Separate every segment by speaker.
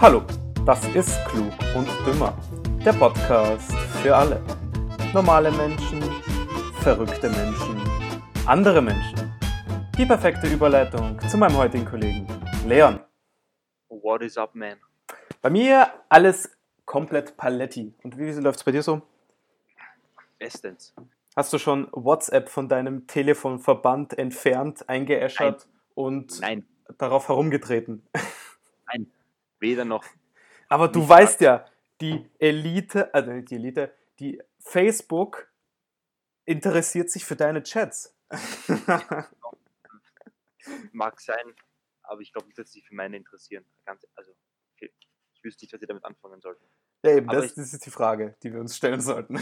Speaker 1: Hallo, das ist Klug und Dümmer, der Podcast für alle. Normale Menschen, verrückte Menschen, andere Menschen. Die perfekte Überleitung zu meinem heutigen Kollegen Leon.
Speaker 2: What is up, man?
Speaker 1: Bei mir alles komplett Paletti. Und wie läuft es bei dir so?
Speaker 2: Bestens.
Speaker 1: Hast du schon WhatsApp von deinem Telefon verbannt, entfernt, eingeäschert und
Speaker 2: Nein,
Speaker 1: darauf herumgetreten?
Speaker 2: nein. Weder noch.
Speaker 1: Aber du weißt ja, die Elite, also nicht die Elite, die Facebook interessiert sich für deine Chats.
Speaker 2: Mag sein, aber ich glaube nicht, dass sie sich für meine interessieren. Ganz, also, ich ich wüsste nicht, was sie damit anfangen sollten.
Speaker 1: ja, eben, das,
Speaker 2: ich-
Speaker 1: das ist die Frage, die wir uns stellen sollten.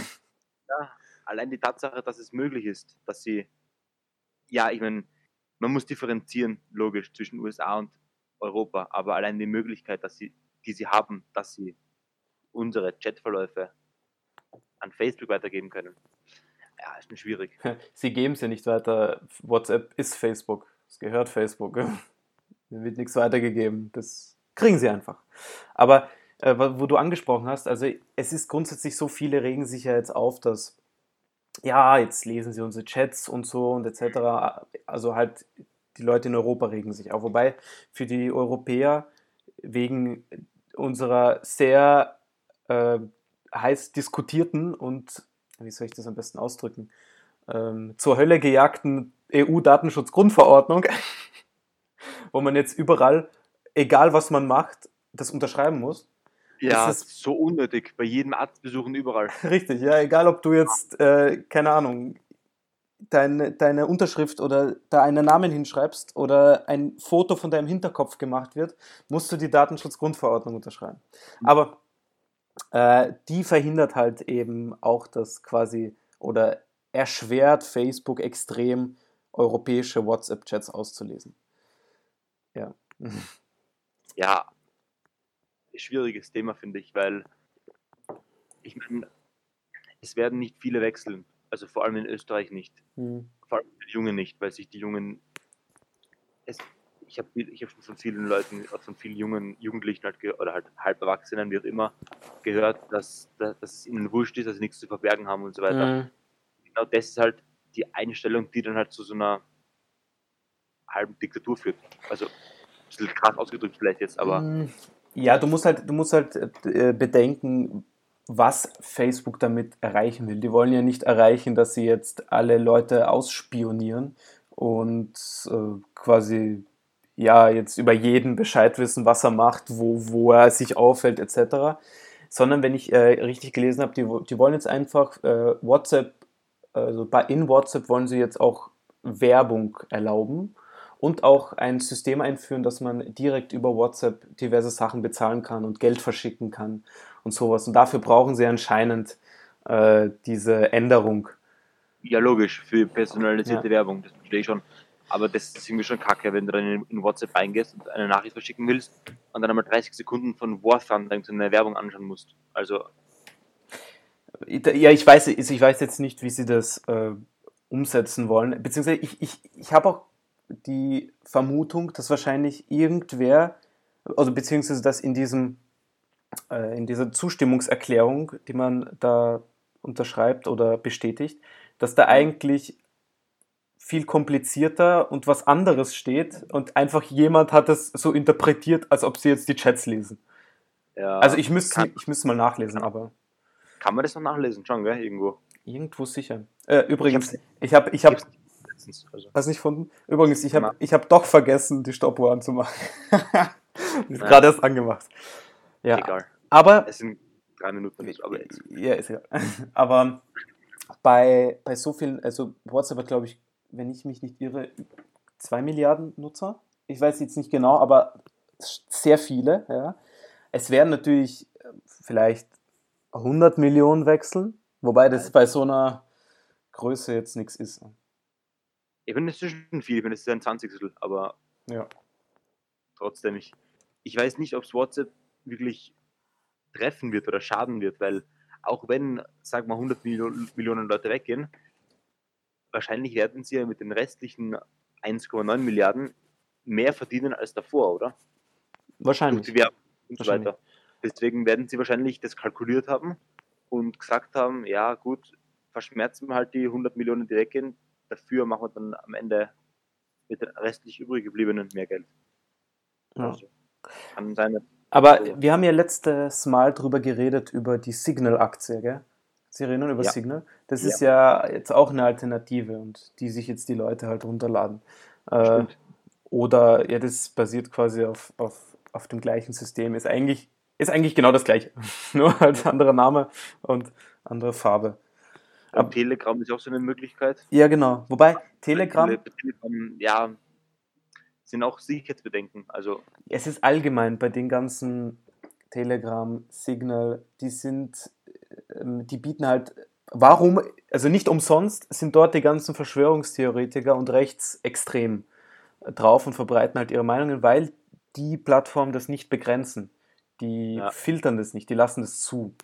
Speaker 2: Ja, allein die Tatsache, dass es möglich ist, dass sie. Ja, ich meine, man muss differenzieren, logisch, zwischen USA und Europa, aber allein die Möglichkeit, dass sie, die sie haben, dass sie unsere Chatverläufe an Facebook weitergeben können. Ja, ist schon schwierig.
Speaker 1: Sie geben ja nicht weiter. WhatsApp ist Facebook. Es gehört Facebook. Mir wird nichts weitergegeben. Das kriegen sie einfach. Aber äh, wo du angesprochen hast, also es ist grundsätzlich so, viele regen sich ja jetzt auf, dass ja, jetzt lesen sie unsere Chats und so und etc. Also halt die Leute in Europa regen sich auf. Wobei für die Europäer wegen unserer sehr äh, heiß diskutierten und, wie soll ich das am besten ausdrücken, ähm, zur Hölle gejagten EU-Datenschutzgrundverordnung, wo man jetzt überall, egal was man macht, das unterschreiben muss.
Speaker 2: Ja,
Speaker 1: Das ist-
Speaker 2: so unnötig. Bei jedem Arztbesuchen überall.
Speaker 1: Richtig, ja, egal ob du jetzt, äh, keine Ahnung, deine, deine Unterschrift oder da einen Namen hinschreibst oder ein Foto von deinem Hinterkopf gemacht wird, musst du die Datenschutzgrundverordnung unterschreiben. Aber äh, die verhindert halt eben auch das quasi oder erschwert Facebook extrem, europäische WhatsApp-Chats auszulesen. Ja.
Speaker 2: ja, schwieriges Thema, finde ich, weil ich meine, es werden nicht viele wechseln. Also vor allem in Österreich nicht.
Speaker 1: Hm.
Speaker 2: Vor allem die Jungen nicht, weil sich die Jungen. Es, ich habe ich hab schon von vielen Leuten, auch von vielen jungen Jugendlichen halt oder halt Halberwachsenen, wie auch immer, gehört, dass, dass, dass es ihnen wurscht ist, dass sie nichts zu verbergen haben und so weiter.
Speaker 1: Hm.
Speaker 2: Genau das ist halt die Einstellung, die dann halt zu so einer halben Diktatur führt. Also ein bisschen krass ausgedrückt vielleicht jetzt, aber.
Speaker 1: Mm, Ja, du musst halt, du musst halt äh, bedenken, was Facebook damit erreichen will. Die wollen ja nicht erreichen, dass sie jetzt alle Leute ausspionieren und äh, quasi ja jetzt über jeden Bescheid wissen, was er macht, wo, wo er sich aufhält, etc. Sondern wenn ich äh, richtig gelesen habe, die, die wollen jetzt einfach äh, WhatsApp, also in WhatsApp wollen sie jetzt auch Werbung erlauben und auch ein System einführen, dass man direkt über WhatsApp diverse Sachen bezahlen kann und Geld verschicken kann und sowas. Und dafür brauchen sie anscheinend äh, diese Änderung.
Speaker 2: Ja, logisch, für personalisierte
Speaker 1: Ja.
Speaker 2: Werbung, das verstehe ich schon. Aber das ist irgendwie schon kacke, wenn du dann in, WhatsApp reingehst und eine Nachricht verschicken willst und dann einmal 30 Sekunden von War Thunder eine Werbung anschauen musst. Also,
Speaker 1: Ja, ich weiß, ich weiß jetzt nicht, wie sie das äh, umsetzen wollen. Beziehungsweise ich, ich, ich habe auch die Vermutung, dass wahrscheinlich irgendwer, also beziehungsweise dass in diesem äh, in dieser Zustimmungserklärung, die man da unterschreibt oder bestätigt, dass da eigentlich viel komplizierter und was anderes steht und einfach jemand hat es so interpretiert, als ob sie jetzt die Chats lesen.
Speaker 2: ja,
Speaker 1: Also ich müsste ich müsste mal nachlesen, aber
Speaker 2: kann man das noch nachlesen, schon, gell, irgendwo.
Speaker 1: irgendwo sicher. Äh, übrigens, ich habe ich habe
Speaker 2: letztens, also.
Speaker 1: was nicht gefunden. Übrigens, ich habe ich hab doch vergessen, die Stoppuhr anzumachen. gerade erst angemacht. Ja,
Speaker 2: Egal.
Speaker 1: aber
Speaker 2: Es sind drei Minuten, nicht, aber jetzt.
Speaker 1: Ja, ist egal. Aber bei, bei so vielen, also WhatsApp hat, glaube ich, wenn ich mich nicht irre, zwei Milliarden Nutzer. Ich weiß jetzt nicht genau, aber sehr viele. Ja. Es werden natürlich äh, vielleicht 100 Millionen wechseln, wobei das bei so einer Größe jetzt nichts ist.
Speaker 2: Ich finde, das ist schon viel, ich finde, das ist ein 20 aber
Speaker 1: Ja.
Speaker 2: trotzdem, ich, ich weiß nicht, ob es WhatsApp wirklich treffen wird oder schaden wird, weil auch wenn, sag mal, 100 Millionen, Leute weggehen, wahrscheinlich werden sie ja mit den restlichen 1,9 Milliarden mehr verdienen als davor, oder? Durch
Speaker 1: Wahrscheinlich.
Speaker 2: die, und so weiter. Deswegen werden sie wahrscheinlich das kalkuliert haben und gesagt haben, ja gut, verschmerzen wir halt die 100 Millionen, die weggehen, dafür machen wir dann am Ende mit den restlich übrig gebliebenen mehr Geld.
Speaker 1: Ja.
Speaker 2: Also, kann sein,
Speaker 1: Aber wir haben ja letztes Mal drüber geredet, über die Signal-Aktie, gell? Sie erinnern über
Speaker 2: Ja.
Speaker 1: Signal? Das
Speaker 2: Ja.
Speaker 1: ist ja jetzt auch eine Alternative und die sich jetzt die Leute halt runterladen. Äh, oder, ja, das basiert quasi auf, auf, auf dem gleichen System. Ist eigentlich, ist eigentlich genau das gleiche. Nur halt anderer Name und andere Farbe.
Speaker 2: Und Telegram ist auch so eine Möglichkeit.
Speaker 1: Ja, genau. Wobei Telegram,
Speaker 2: Tele- Telegram, ja, sind auch Sicherheitsbedenken. Also,
Speaker 1: es ist allgemein bei den ganzen Telegram, Signal, die sind, ähm, die bieten halt, warum, also nicht umsonst sind dort die ganzen Verschwörungstheoretiker und Rechtsextrem drauf und verbreiten halt ihre Meinungen, weil die Plattformen das nicht begrenzen. Die
Speaker 2: Ja.
Speaker 1: filtern das nicht, die lassen das zu.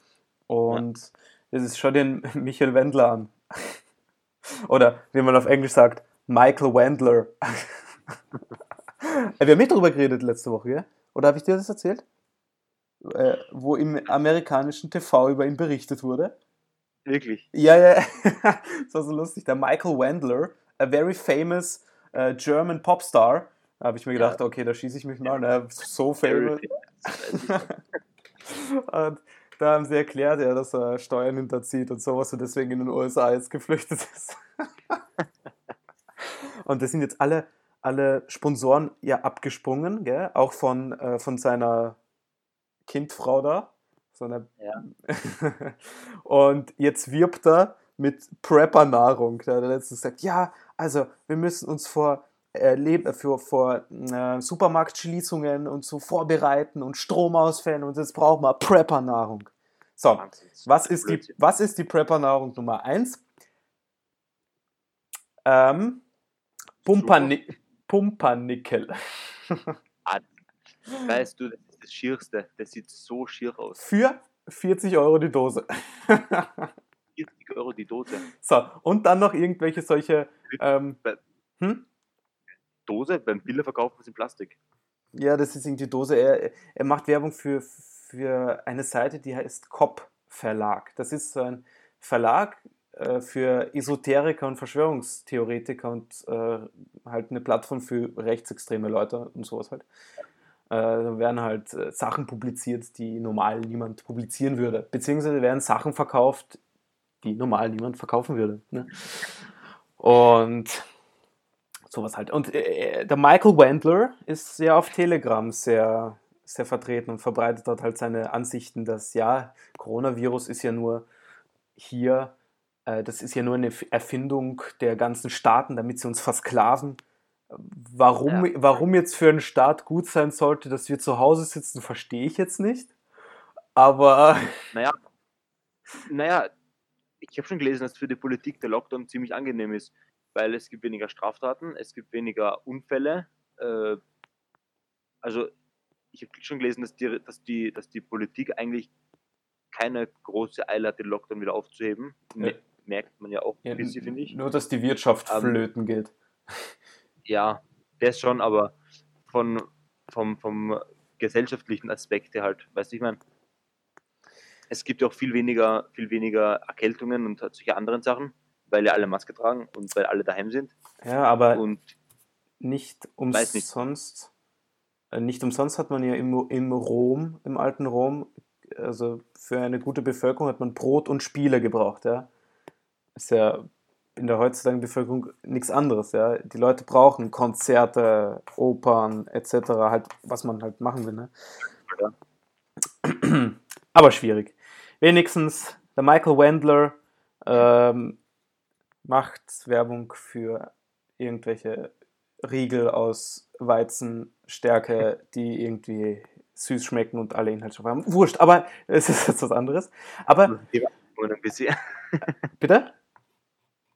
Speaker 1: Und das ist, schau den Michael Wendler an. Oder wie man auf Englisch sagt, Michael Wendler. Äh, Wir haben nicht drüber geredet letzte Woche, gell? Oder habe ich dir das erzählt? Äh, wo im amerikanischen TV über ihn berichtet wurde.
Speaker 2: wirklich.
Speaker 1: Ja, ja, das war so lustig. Der Michael Wendler, a very famous äh, German Popstar. Da habe ich mir gedacht, okay, da schieße ich mich mal. Ne? So famous. Und da haben sie erklärt, ja, dass er Steuern hinterzieht und sowas und deswegen in den USA jetzt geflüchtet ist. und das sind jetzt alle, alle Sponsoren ja abgesprungen, gell? auch von, äh, von seiner Kindfrau da. So eine
Speaker 2: Ja.
Speaker 1: und jetzt wirbt er mit Prepper-Nahrung. Da hat er letztens gesagt, ja, also wir müssen uns vor, äh, für, vor äh, Supermarktschließungen und so vorbereiten und Stromausfällen und jetzt brauchen wir Prepper-Nahrung. So, was ist die, was ist die Prepper-Nahrung Nummer 1? Ähm, Pumperni Pumpernickel.
Speaker 2: Weißt du, das ist das Schierste. Das sieht so schier aus.
Speaker 1: Für 40 Euro die Dose.
Speaker 2: 40 Euro die Dose.
Speaker 1: So, und dann noch irgendwelche solche. Ähm, hm?
Speaker 2: Dose beim Bilder verkaufen sie in Plastik.
Speaker 1: Ja, das ist irgendwie Dose. Er, er macht Werbung für, für eine Seite, die heißt COP Verlag. Das ist so ein Verlag äh, für Esoteriker und Verschwörungstheoretiker und äh, halt eine Plattform für rechtsextreme Leute und sowas halt. Äh, da werden halt äh, Sachen publiziert, die normal niemand publizieren würde. Beziehungsweise werden Sachen verkauft, die normal niemand verkaufen würde. Ne? Und sowas halt. Und äh, der Michael Wendler ist ja auf Telegram sehr, sehr vertreten und verbreitet dort halt seine Ansichten, dass ja, Coronavirus ist ja nur hier, das ist ja nur eine Erfindung der ganzen Staaten, damit sie uns versklaven. Warum,
Speaker 2: Ja.
Speaker 1: warum jetzt für einen Staat gut sein sollte, dass wir zu Hause sitzen, verstehe ich jetzt nicht. Aber
Speaker 2: Naja, naja, ich habe schon gelesen, dass für die Politik der Lockdown ziemlich angenehm ist, weil es gibt weniger Straftaten, es gibt weniger Unfälle. Äh, also ich habe schon gelesen, dass die, dass, die, dass die Politik eigentlich keine große Eile hat, den Lockdown wieder aufzuheben.
Speaker 1: Nee.
Speaker 2: Mer- Merkt man ja auch
Speaker 1: ja,
Speaker 2: ein bisschen, finde ich.
Speaker 1: nur, dass die Wirtschaft
Speaker 2: Ähm,
Speaker 1: flöten geht.
Speaker 2: Ja, das schon, aber von, vom, vom gesellschaftlichen Aspekt her halt, weißt du, ich meine, es gibt ja auch viel weniger, viel weniger Erkältungen und solche anderen Sachen, weil ja alle Maske tragen und weil alle daheim sind.
Speaker 1: Ja, aber
Speaker 2: Und
Speaker 1: nicht
Speaker 2: Weiß nicht.
Speaker 1: umsonst. äh, Nicht umsonst hat man ja im, im Rom, im alten Rom, also für eine gute Bevölkerung hat man Brot und Spiele gebraucht, ja. Ist ja in der heutzutage Bevölkerung nichts anderes, ja. Die Leute brauchen Konzerte, Opern etc., halt, was man halt machen will, ne?
Speaker 2: Ja.
Speaker 1: Aber schwierig. Wenigstens der Michael Wendler ähm, macht Werbung für irgendwelche Riegel aus Weizenstärke, die irgendwie süß schmecken und alle Inhaltsstoffe haben. Wurscht, aber es ist jetzt was anderes. Aber, bitte?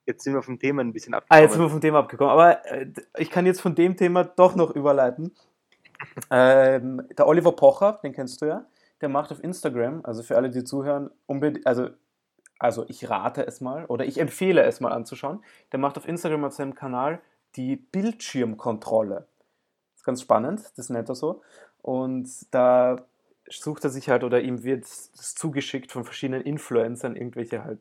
Speaker 2: Jetzt sind wir vom Thema ein bisschen
Speaker 1: Ah, jetzt sind wir
Speaker 2: abgekommen.
Speaker 1: vom Thema abgekommen. Aber äh, ich kann jetzt von dem Thema doch noch überleiten. Ähm, der Oliver Pocher, den kennst du ja, der macht auf Instagram, also für alle, die zuhören, unbedingt, also, also ich rate es mal oder ich empfehle es mal anzuschauen. Der macht auf Instagram auf seinem Kanal die Bildschirmkontrolle. Das ist ganz spannend, das nennt er so. Und da sucht er sich halt oder ihm wird das zugeschickt von verschiedenen Influencern, irgendwelche halt,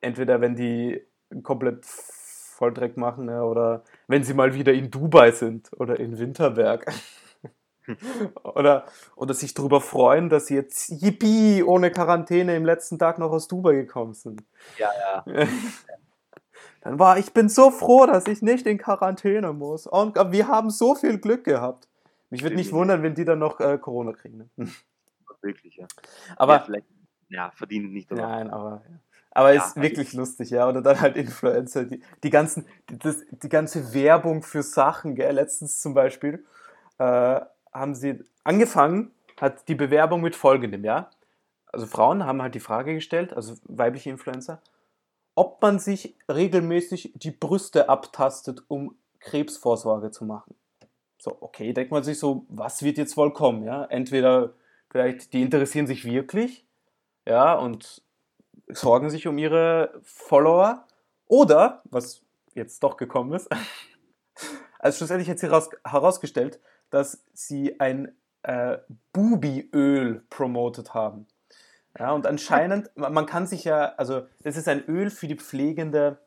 Speaker 1: entweder wenn die komplett Volldreck machen ja, oder wenn sie mal wieder in Dubai sind oder in Winterberg. oder, oder sich darüber freuen, dass sie jetzt yippie ohne Quarantäne im letzten Tag noch aus Dubai gekommen sind.
Speaker 2: Ja, ja.
Speaker 1: Dann war ich bin so froh, dass ich nicht in Quarantäne muss. Und wir haben so viel Glück gehabt. Mich würde nicht wundern, wenn die dann noch äh, Corona kriegen. Ne?
Speaker 2: Wirklich, ja.
Speaker 1: Aber
Speaker 2: ja, vielleicht, ja, verdient nicht. Aber.
Speaker 1: Nein, aber, aber
Speaker 2: Ja,
Speaker 1: ist wirklich lustig, ja. Oder dann halt Influencer, die, die, ganzen, die, das, die ganze Werbung für Sachen, gell. Letztens zum Beispiel äh, haben sie angefangen, hat die Bewerbung mit folgendem, ja. Also Frauen haben halt die Frage gestellt, also weibliche Influencer, ob man sich regelmäßig die Brüste abtastet, um Krebsvorsorge zu machen. So, okay, denkt man sich so, was wird jetzt wohl kommen, ja? Entweder vielleicht, die interessieren sich wirklich, ja, und sorgen sich um ihre Follower, oder, was jetzt doch gekommen ist, also schlussendlich hat sie heraus, herausgestellt, dass sie ein äh, Bubi-Öl promotet haben. Ja, und anscheinend, man kann sich ja, also das ist ein Öl für die pflegende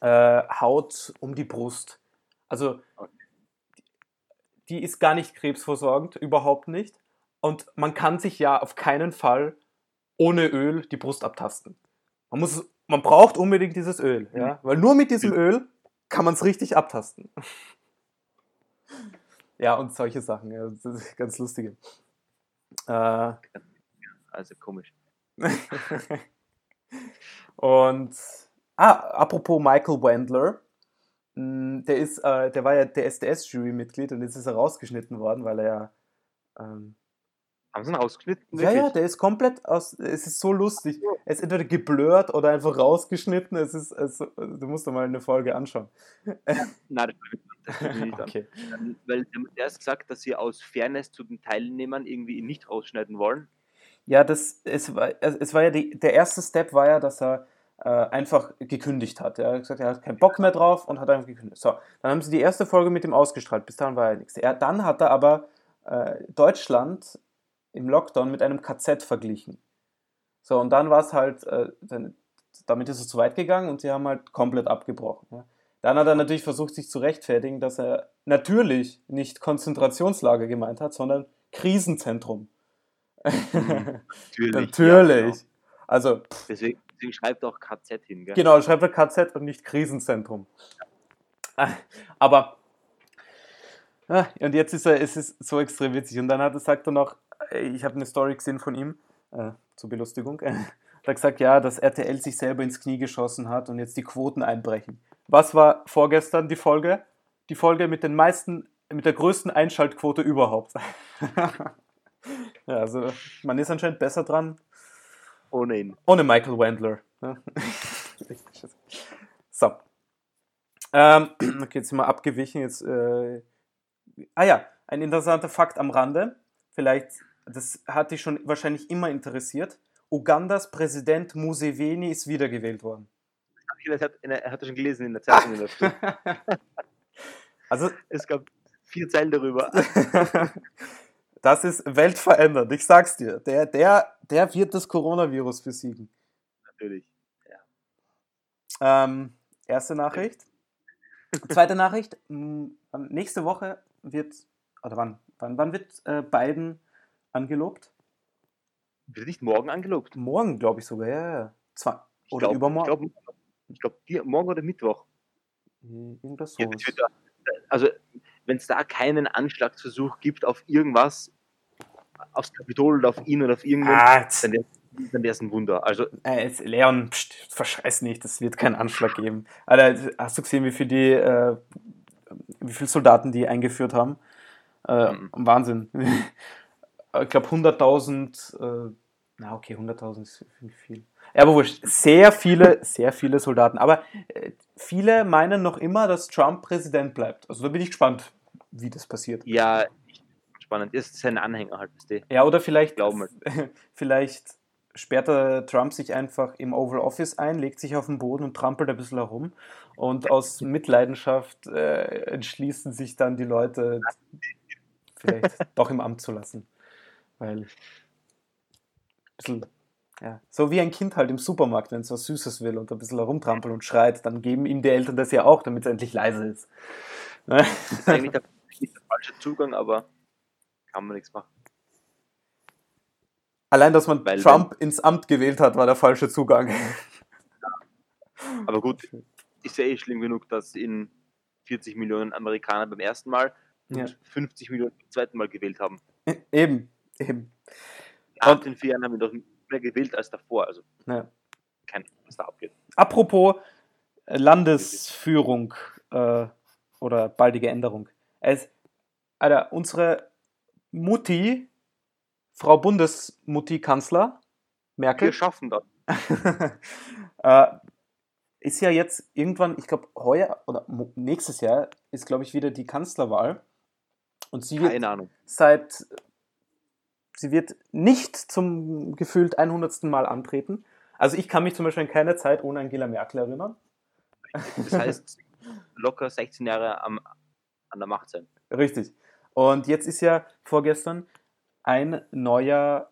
Speaker 1: äh, Haut um die Brust. Also die ist gar nicht krebsvorsorgend, überhaupt nicht. Und man kann sich ja auf keinen Fall ohne Öl die Brust abtasten. Man, muss, man braucht unbedingt dieses Öl, ja? weil nur mit diesem Öl kann man es richtig abtasten. Ja, und solche Sachen, ja, das ist ganz lustige. Äh,
Speaker 2: Also komisch.
Speaker 1: und ah, apropos Michael Wendler, mh, der ist, äh, der war ja der SDS-Jury-Mitglied und jetzt ist er rausgeschnitten worden, weil er ja ähm,
Speaker 2: Haben sie ihn ausgeschnitten?
Speaker 1: ja, ja,
Speaker 2: Wirklich?
Speaker 1: der ist komplett aus. Es ist so lustig. Er ist entweder geblurrt oder einfach rausgeschnitten. Es ist, es, du musst dir mal eine Folge anschauen.
Speaker 2: Nein, das will ich nicht.
Speaker 1: Okay.
Speaker 2: Dann, weil der hat erst gesagt, dass sie aus Fairness zu den Teilnehmern irgendwie ihn nicht rausschneiden wollen.
Speaker 1: Ja, das, es, war, es es war ja die, der erste Step war ja, dass er äh, einfach gekündigt hat. Er hat gesagt, er hat keinen Bock mehr drauf und hat einfach gekündigt. So, dann haben sie die erste Folge mit ihm ausgestrahlt. Bis dahin war ja nichts. Er, dann hat er aber äh, Deutschland im Lockdown mit einem KZ verglichen. So, und dann war es halt, äh, dann, damit ist es zu weit gegangen und sie haben halt komplett abgebrochen. Ja. Dann hat er natürlich versucht, sich zu rechtfertigen, dass er natürlich nicht Konzentrationslager gemeint hat, sondern Krisenzentrum.
Speaker 2: Natürlich.
Speaker 1: Natürlich.
Speaker 2: Ja,
Speaker 1: Also,
Speaker 2: genau. deswegen, deswegen schreibt auch KZ hin, gell?
Speaker 1: genau, schreibt er KZ und nicht Krisenzentrum. Aber, ah, und jetzt ist er, es ist so extrem witzig. Und dann hat er, sagt er noch, ich habe eine Story gesehen von ihm, äh, zur Belustigung. Er hat gesagt, ja, dass RTL sich selber ins Knie geschossen hat und jetzt die Quoten einbrechen. Was war vorgestern die Folge? Die Folge mit den meisten, mit der größten Einschaltquote überhaupt. ja, also man ist anscheinend besser dran,
Speaker 2: Ohne ihn.
Speaker 1: ohne Michael Wendler. Ja. so. Ähm, okay, jetzt sind wir abgewichen. Jetzt, äh, ah ja, ein interessanter Fakt am Rande. Vielleicht, das hat dich schon wahrscheinlich immer interessiert. Ugandas Präsident Museveni ist wiedergewählt worden.
Speaker 2: Er hat, er schon gelesen in der Zeitung. in der.
Speaker 1: Also,
Speaker 2: es gab vier Zeilen darüber.
Speaker 1: das ist weltverändernd. Ich sag's dir. Der, der, der wird das Coronavirus besiegen.
Speaker 2: Natürlich.
Speaker 1: Ähm, erste Nachricht. Zweite Nachricht. Nächste Woche wird, oder wann, wann, wann wird äh, Biden angelobt?
Speaker 2: Wird nicht morgen angelobt?
Speaker 1: Morgen, glaube ich sogar, ja, ja.
Speaker 2: Ich
Speaker 1: oder
Speaker 2: glaub-
Speaker 1: übermorgen.
Speaker 2: Ich glaube, glaub, morgen oder Mittwoch.
Speaker 1: Hm, Irgendwas so.
Speaker 2: also, wenn es da keinen Anschlagsversuch gibt auf irgendwas, aufs Kapitol oder auf ihn oder auf irgendwen,
Speaker 1: Ah,
Speaker 2: dann wäre wär's ein Wunder. Also,
Speaker 1: äh, Leon, pst, verscheiß nicht, es wird keinen Anschlag geben. Alter, hast du gesehen, wie viel die, äh, wie viele Soldaten die eingeführt haben? Äh,
Speaker 2: Mhm.
Speaker 1: Wahnsinn. ich glaube 100.000, äh, na okay, 100.000 ist viel- viel. Ja, aber wurscht, sehr viele, sehr viele Soldaten. Aber äh, viele meinen noch immer, dass Trump Präsident bleibt. Also da bin ich gespannt, wie das passiert.
Speaker 2: ja, spannend. Ist sein Anhänger halt, wisst.
Speaker 1: Ja, oder vielleicht,
Speaker 2: Glauben
Speaker 1: vielleicht sperrt der Trump sich einfach im Oval Office ein, legt sich auf den Boden und trampelt ein bisschen herum. Und aus Mitleidenschaft äh, entschließen sich dann die Leute, vielleicht doch im Amt zu lassen. Weil. Bisschen, ja, so wie ein Kind halt im Supermarkt, wenn es was Süßes will und ein bisschen herumtrampelt und schreit, dann geben ihm die Eltern das ja auch, damit es endlich leise ist. Ne?
Speaker 2: Das ist eigentlich der, nicht der falsche Zugang, aber kann man nichts machen.
Speaker 1: Allein, dass man
Speaker 2: Weil
Speaker 1: Trump ins Amt gewählt hat, war der falsche Zugang.
Speaker 2: Aber gut, ist ja eh schlimm genug, dass in 40 Millionen Amerikaner beim ersten Mal
Speaker 1: Ja.
Speaker 2: und 50 Millionen beim zweiten Mal gewählt haben.
Speaker 1: Eben, eben.
Speaker 2: Nach
Speaker 1: Und-
Speaker 2: den vier Jahren haben wir doch mehr gewählt als davor. Also
Speaker 1: Ja.
Speaker 2: kein Ahnung, was da abgeht.
Speaker 1: Apropos äh, Landesführung äh, oder baldige Änderung. Es, Alter, unsere Mutti, Frau Bundesmutti Kanzler,
Speaker 2: Wir
Speaker 1: Merkel,
Speaker 2: schaffen das.
Speaker 1: äh, ist ja jetzt irgendwann, ich glaube, heuer oder nächstes Jahr ist, glaube ich, wieder die Kanzlerwahl. Und sie wird seit, sie wird nicht zum gefühlt 100. Mal antreten. Also ich kann mich zum Beispiel an keine Zeit ohne Angela Merkel erinnern.
Speaker 2: Das heißt, locker 16 Jahre am, an der Macht sein.
Speaker 1: Richtig. Und jetzt ist ja vorgestern ein neuer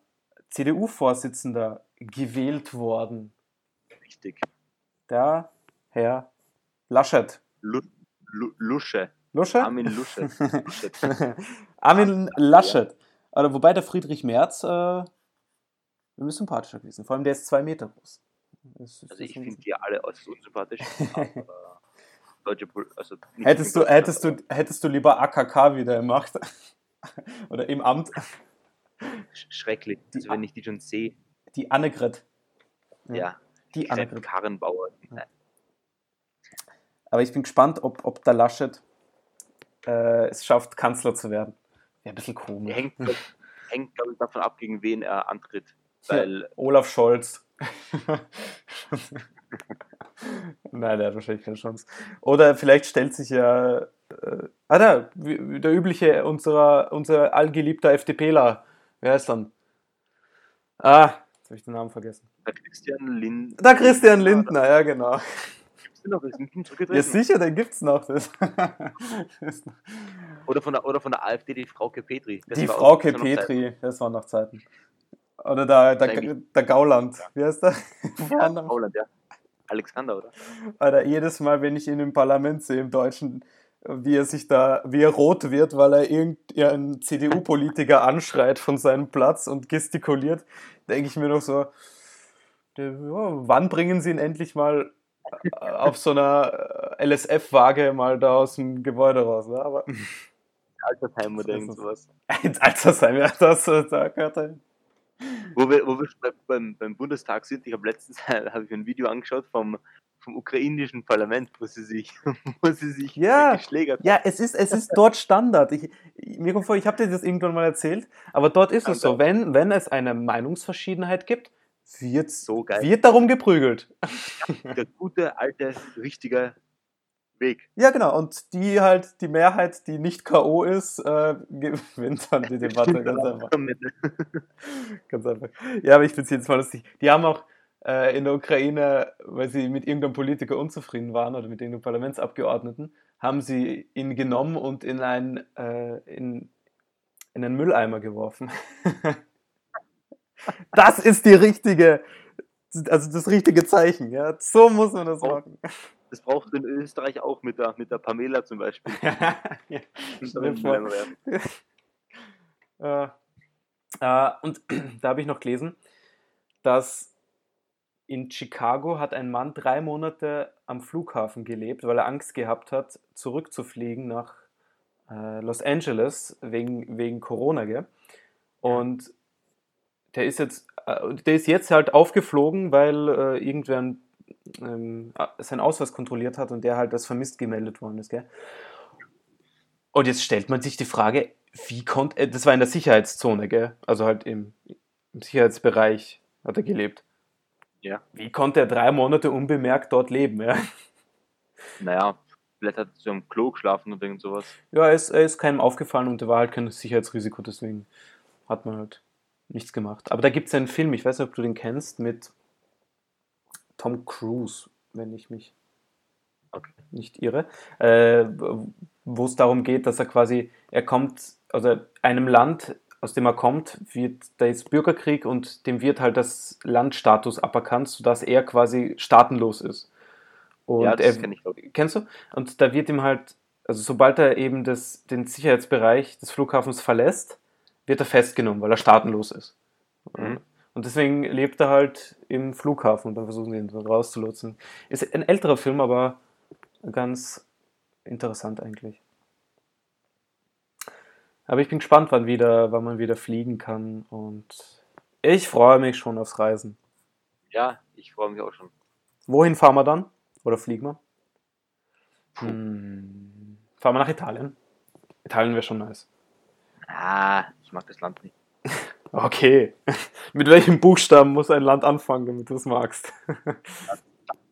Speaker 1: CDU-Vorsitzender gewählt worden.
Speaker 2: Richtig.
Speaker 1: Der Herr Laschet.
Speaker 2: Lu, Lu, Lusche.
Speaker 1: Lusche?
Speaker 2: Armin Lusche.
Speaker 1: Armin Laschet. Oder wobei der Friedrich Merz äh, mir sympathischer gewesen. Vor allem der ist zwei Meter groß. Das
Speaker 2: Also ich finde die alle äußerst unsympathisch. aber deutsche Pol also
Speaker 1: hättest, du, hättest, du, hättest du lieber AKK wieder im Macht? Oder im Amt?
Speaker 2: sch- Schrecklich. Also wenn ich die schon sehe,
Speaker 1: Die Annegret.
Speaker 2: ja.
Speaker 1: Die
Speaker 2: Gret
Speaker 1: Annegret.
Speaker 2: Karrenbauer. Nein.
Speaker 1: Aber ich bin gespannt, ob, ob der Laschet äh, es schafft, Kanzler zu werden. Wäre ein bisschen komisch.
Speaker 2: Hängt, hängt glaube ich, davon ab, gegen wen er antritt. Weil
Speaker 1: Olaf Scholz. Nein, der hat wahrscheinlich keine Chance. Oder vielleicht stellt sich ja. Äh, ah, da, der übliche, unserer, unser allgeliebter FDPler. Wer ist dann? Ah, jetzt habe ich den Namen vergessen.
Speaker 2: der Christian Lindner.
Speaker 1: Da Christian Lindner, ja, genau.
Speaker 2: Gibt's den noch? Ist nicht
Speaker 1: Ja, sicher, den gibt's noch. Das.
Speaker 2: Oder von, der, oder von der AfD, die Frauke Petri. Das
Speaker 1: Die
Speaker 2: war
Speaker 1: Frau
Speaker 2: auch.
Speaker 1: Petri, das waren noch Zeiten. Oder der, der, der Gauland, wie heißt der?
Speaker 2: Ja. Holland, ja. Alexander, oder?
Speaker 1: Alter, jedes Mal, wenn ich ihn im Parlament sehe, im Deutschen, wie er sich da, wie er rot wird, weil er irgendeinen CDU-Politiker anschreit von seinem Platz und gestikuliert, denke ich mir noch so, ja, wann bringen sie ihn endlich mal äh, auf so einer äh, LSF-Waage mal da aus dem Gebäude raus? Ne? Aber
Speaker 2: Altersheim oder irgend sowas.
Speaker 1: ins Altersheim, ja, das, äh, da gehört er hin.
Speaker 2: Wo wir, wo wir beim, beim Bundestag sind, ich habe letztens habe ich ein Video angeschaut vom, vom ukrainischen Parlament, wo sie sich, wo sie sich
Speaker 1: Ja.
Speaker 2: geschlägert
Speaker 1: Ja, es ist, es ist dort Standard. Ich, ich- mir kommt vor, ich habe dir das irgendwann mal erzählt, aber dort ist es so, wenn, wenn es eine Meinungsverschiedenheit gibt, wird,
Speaker 2: So geil.
Speaker 1: wird darum geprügelt.
Speaker 2: Der gute, alte, richtige Weg.
Speaker 1: Ja, genau. Und die halt, die Mehrheit, die nicht K.O. ist, äh, gewinnt dann die Debatte ganz einfach. Ganz einfach. Ja, aber ich finde es jetzt mal lustig. Die haben auch äh, in der Ukraine, weil sie mit irgendeinem Politiker unzufrieden waren oder mit irgendeinem Parlamentsabgeordneten, haben sie ihn genommen und in, ein, äh, in, in einen Mülleimer geworfen. das ist die richtige, also das richtige Zeichen. Ja? So muss man das
Speaker 2: Oh.
Speaker 1: machen.
Speaker 2: Das brauchst du in Österreich auch mit der, mit der Pamela zum Beispiel.
Speaker 1: ja. Äh, äh, und da habe ich noch gelesen, dass in Chicago hat ein Mann drei Monate am Flughafen gelebt, weil er Angst gehabt hat, zurückzufliegen nach äh, Los Angeles wegen, wegen Corona. Gell? Und der ist jetzt, äh, der ist jetzt halt aufgeflogen, weil äh, irgendwer ein, ähm, seinen Ausweis kontrolliert hat und der halt als vermisst gemeldet worden ist. Gell? Und jetzt stellt man sich die Frage, wie konnte, äh, das war in der Sicherheitszone, gell? Also halt im, im Sicherheitsbereich hat er gelebt.
Speaker 2: Ja.
Speaker 1: Wie konnte er drei Monate unbemerkt dort leben, ja?
Speaker 2: Naja, vielleicht hat er so am Klo geschlafen oder irgend sowas.
Speaker 1: Ja, er ist, er ist keinem aufgefallen und er war halt kein Sicherheitsrisiko, deswegen hat man halt nichts gemacht. Aber da gibt es einen Film, ich weiß nicht, ob du den kennst, mit Tom Cruise, wenn ich mich
Speaker 2: Okay.
Speaker 1: nicht irre, äh, wo es darum geht, dass er quasi, er kommt, also einem Land aus dem er kommt, wird, da ist Bürgerkrieg und dem wird halt das Landstatus aberkannt, sodass er quasi staatenlos ist. Und
Speaker 2: ja, das kenn ich, glaub ich.
Speaker 1: Kennst du? Und da wird ihm halt, also sobald er eben das, den Sicherheitsbereich des Flughafens verlässt, wird er festgenommen, weil er staatenlos ist.
Speaker 2: Mhm.
Speaker 1: Und deswegen lebt er halt im Flughafen und dann versuchen sie ihn rauszulotsen. Ist ein älterer Film, aber ganz interessant eigentlich. Aber ich bin gespannt, wann, wieder, wann man wieder fliegen kann und ich freue mich schon aufs Reisen.
Speaker 2: Ja, ich freue mich auch schon.
Speaker 1: Wohin fahren wir dann? Oder fliegen wir? Hm. Fahren wir nach Italien? Italien wäre schon nice.
Speaker 2: Ah, ich mag das Land nicht.
Speaker 1: Okay. Mit welchem Buchstaben muss ein Land anfangen, damit du es magst?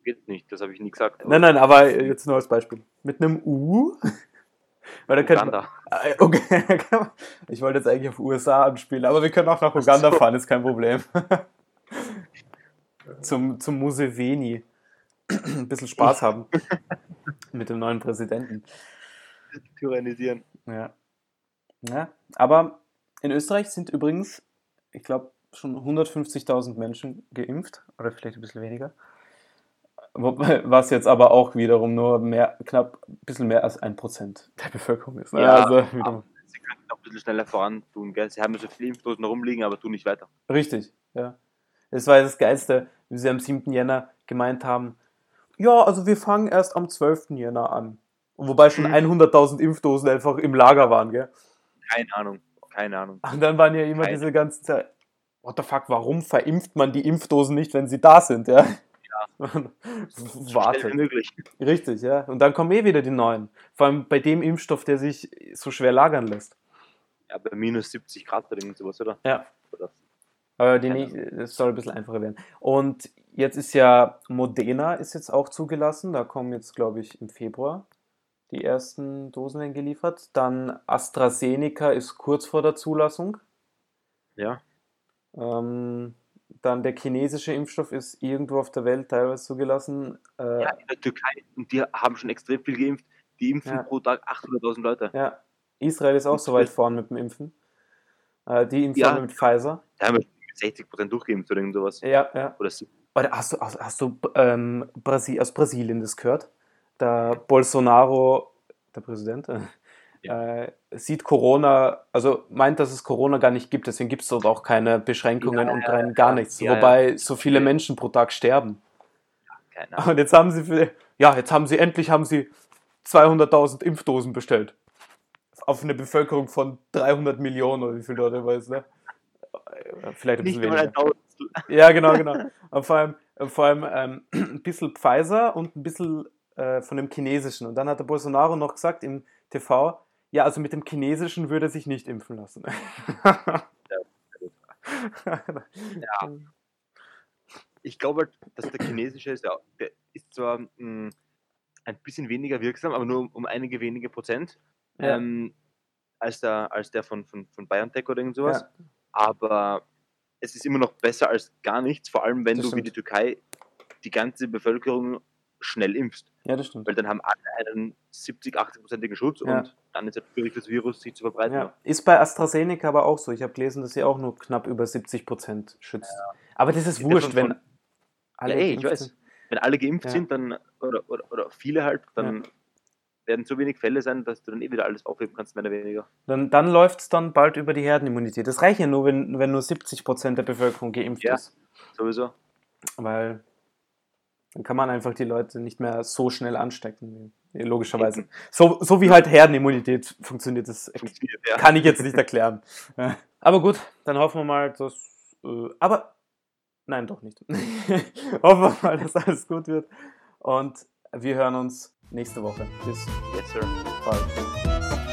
Speaker 2: Geht nicht, das habe ich nie gesagt.
Speaker 1: nein, nein, aber jetzt nur als Beispiel. Mit einem U? Weil da könnte man,
Speaker 2: Uganda.
Speaker 1: Äh, okay, ich wollte jetzt eigentlich auf USA anspielen, aber wir können auch nach Uganda
Speaker 2: so.
Speaker 1: fahren, ist kein Problem. zum, zum Museveni. Ein bisschen Spaß haben mit dem neuen Präsidenten.
Speaker 2: Tyrannisieren.
Speaker 1: Ja. ja. Aber in Österreich sind übrigens, ich glaube, schon 150.000 Menschen geimpft oder vielleicht ein bisschen weniger. Wobei- Was jetzt aber auch wiederum nur mehr, knapp ein bisschen mehr als ein Prozent der Bevölkerung ist. ne?
Speaker 2: Ja,
Speaker 1: also wiederum.
Speaker 2: Sie könnten auch ein bisschen schneller voran tun, gell? Sie haben so viele Impfdosen rumliegen, aber tun nicht weiter.
Speaker 1: Richtig, ja. Das war das Geilste, wie sie am 7. Jänner gemeint haben, ja, also wir fangen erst am 12. Jänner an. Und wobei schon
Speaker 2: Mhm.
Speaker 1: 100.000 Impfdosen einfach im Lager waren, gell?
Speaker 2: Keine Ahnung, keine Ahnung.
Speaker 1: Und dann waren ja immer
Speaker 2: Keine.
Speaker 1: diese ganzen Zeit, what the fuck, warum verimpft man die Impfdosen nicht, wenn sie da sind, ja?
Speaker 2: So wie
Speaker 1: Wartet.
Speaker 2: möglich.
Speaker 1: Richtig, ja. Und dann kommen eh wieder die neuen. Vor allem bei dem Impfstoff, der sich so schwer lagern lässt.
Speaker 2: Ja, bei minus 70 Grad oder irgend sowas, oder?
Speaker 1: Ja.
Speaker 2: Oder?
Speaker 1: Aber die
Speaker 2: Ja.
Speaker 1: nicht, es soll ein bisschen einfacher werden. Und jetzt ist ja Modena ist jetzt auch zugelassen. Da kommen jetzt, glaube ich, im Februar die ersten Dosen werden geliefert. Dann AstraZeneca ist kurz vor der Zulassung.
Speaker 2: Ja.
Speaker 1: Ähm, dann der chinesische Impfstoff ist irgendwo auf der Welt teilweise zugelassen. Äh,
Speaker 2: ja, in der Türkei, und die haben schon extrem viel geimpft. Die impfen
Speaker 1: Ja.
Speaker 2: pro Tag 800.000 Leute.
Speaker 1: ja. Israel ist auch so weit vorn mit dem Impfen. Äh, die impfen
Speaker 2: Ja.
Speaker 1: mit Pfizer.
Speaker 2: Da haben wir 60% durchgeimpft oder irgend sowas.
Speaker 1: Ja, ja.
Speaker 2: Oder
Speaker 1: hast du, hast, hast du ähm, Brasi aus Brasilien das gehört? Der Bolsonaro, der Präsident, äh, sieht Corona, also meint, dass es Corona gar nicht gibt, deswegen gibt es dort auch keine Beschränkungen
Speaker 2: Ja,
Speaker 1: und
Speaker 2: ja,
Speaker 1: rein
Speaker 2: ja.
Speaker 1: gar nichts.
Speaker 2: Ja,
Speaker 1: wobei so viele Menschen pro Tag sterben.
Speaker 2: Ahnung.
Speaker 1: Und jetzt haben sie, für, ja, jetzt haben sie endlich haben sie 200.000 Impfdosen bestellt. Auf eine Bevölkerung von 300 Millionen oder wie viel dort immer ist, ne? Vielleicht ein
Speaker 2: Nicht
Speaker 1: bisschen
Speaker 2: mal
Speaker 1: weniger. Ja, genau, genau. Und vor allem, vor allem ähm, ein bisschen Pfizer und ein bisschen äh, von dem Chinesischen. Und dann hat der Bolsonaro noch gesagt im TV, ja, also mit dem Chinesischen würde er sich nicht impfen lassen.
Speaker 2: Ja. Ich glaube halt, dass der chinesische ist, ja, der ist zwar mh, ein bisschen weniger wirksam, aber nur um, einige wenige Prozent
Speaker 1: Ja.
Speaker 2: ähm, als, der, als der von, von, von BioNTech oder irgend sowas.
Speaker 1: Ja.
Speaker 2: Aber es ist immer noch besser als gar nichts, vor allem wenn
Speaker 1: Das
Speaker 2: du wie
Speaker 1: stimmt.
Speaker 2: die Türkei die ganze Bevölkerung schnell impfst.
Speaker 1: Ja, das stimmt.
Speaker 2: Weil dann haben alle einen 70, 80-prozentigen Schutz
Speaker 1: Ja.
Speaker 2: und dann ist es schwierig, das Virus sich zu verbreiten.
Speaker 1: Ja. Ist bei AstraZeneca aber auch so. Ich habe gelesen, dass sie auch nur knapp über 70% schützt. Aber das ist
Speaker 2: ja
Speaker 1: wurscht, wenn
Speaker 2: von-
Speaker 1: alle
Speaker 2: ja, ey, ich
Speaker 1: geimpft
Speaker 2: weiß.
Speaker 1: sind.
Speaker 2: Wenn alle geimpft
Speaker 1: Ja.
Speaker 2: sind, dann, oder, oder, oder viele halt, dann werden so wenig Fälle sein, dass du dann eh wieder alles aufheben kannst, mehr oder weniger.
Speaker 1: Dann, dann läuft es dann bald über die Herdenimmunität. Das reicht ja nur, wenn, wenn nur 70% der Bevölkerung geimpft
Speaker 2: Ja.
Speaker 1: ist.
Speaker 2: Sowieso.
Speaker 1: Weil dann kann man einfach die Leute nicht mehr so schnell anstecken. Logischerweise. So, so wie halt Herdenimmunität funktioniert, das kann ich jetzt nicht erklären. Aber gut, dann hoffen wir mal, dass. Äh, aber nein, doch nicht. hoffen wir mal, dass alles gut wird. Und wir hören uns nächste Woche. Bis
Speaker 2: Yes, sir.
Speaker 1: bald.